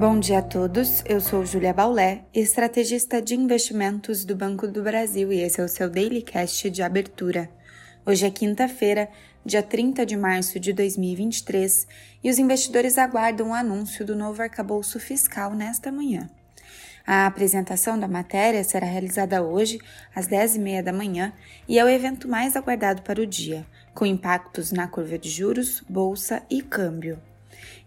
Bom dia a todos, eu sou Julia Baulé, estrategista de investimentos do Banco do Brasil e esse é o seu Daily Cast de abertura. Hoje é quinta-feira, dia 30 de março de 2023 e os investidores aguardam o anúncio do novo arcabouço fiscal nesta manhã. A apresentação da matéria será realizada hoje, às 10h30 da manhã, e é o evento mais aguardado para o dia, com impactos na curva de juros, bolsa e câmbio.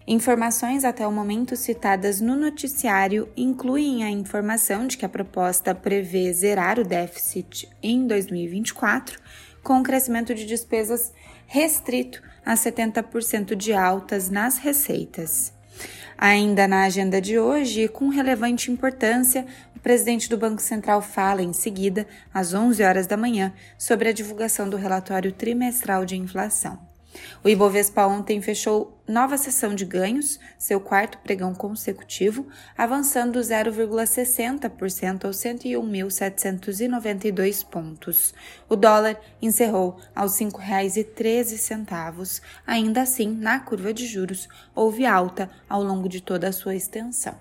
Informações até o momento citadas no noticiário incluem a informação de que a proposta prevê zerar o déficit em 2024, com um crescimento de despesas restrito a 70% de altas nas receitas. Ainda na agenda de hoje, com relevante importância, o presidente do Banco Central fala em seguida, às 11 horas da manhã, sobre a divulgação do relatório trimestral de inflação. O Ibovespa ontem fechou nova sessão de ganhos, seu quarto pregão consecutivo, avançando 0,60% aos 101.792 pontos. O dólar encerrou aos R$ 5,13. Ainda assim, na curva de juros, houve alta ao longo de toda a sua extensão.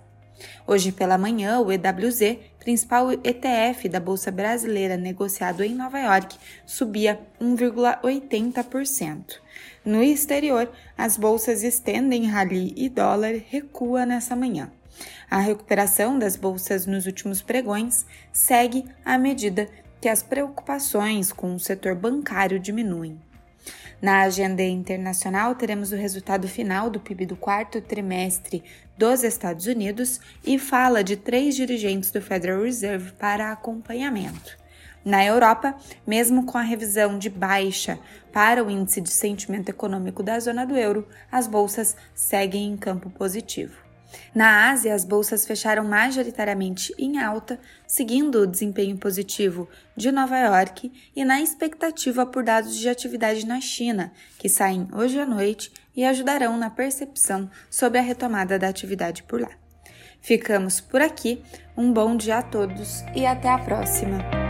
Hoje pela manhã, o EWZ, principal ETF da Bolsa Brasileira negociado em Nova York, subia 1,80%. No exterior, as bolsas estendem rally e dólar recua nessa manhã. A recuperação das bolsas nos últimos pregões segue à medida que as preocupações com o setor bancário diminuem. Na agenda internacional, teremos o resultado final do PIB do quarto trimestre dos Estados Unidos e fala de três dirigentes do Federal Reserve para acompanhamento. Na Europa, mesmo com a revisão de baixa para o índice de sentimento econômico da zona do euro, as bolsas seguem em campo positivo. Na Ásia, as bolsas fecharam majoritariamente em alta, seguindo o desempenho positivo de Nova York e na expectativa por dados de atividade na China, que saem hoje à noite e ajudarão na percepção sobre a retomada da atividade por lá. Ficamos por aqui, um bom dia a todos e até a próxima!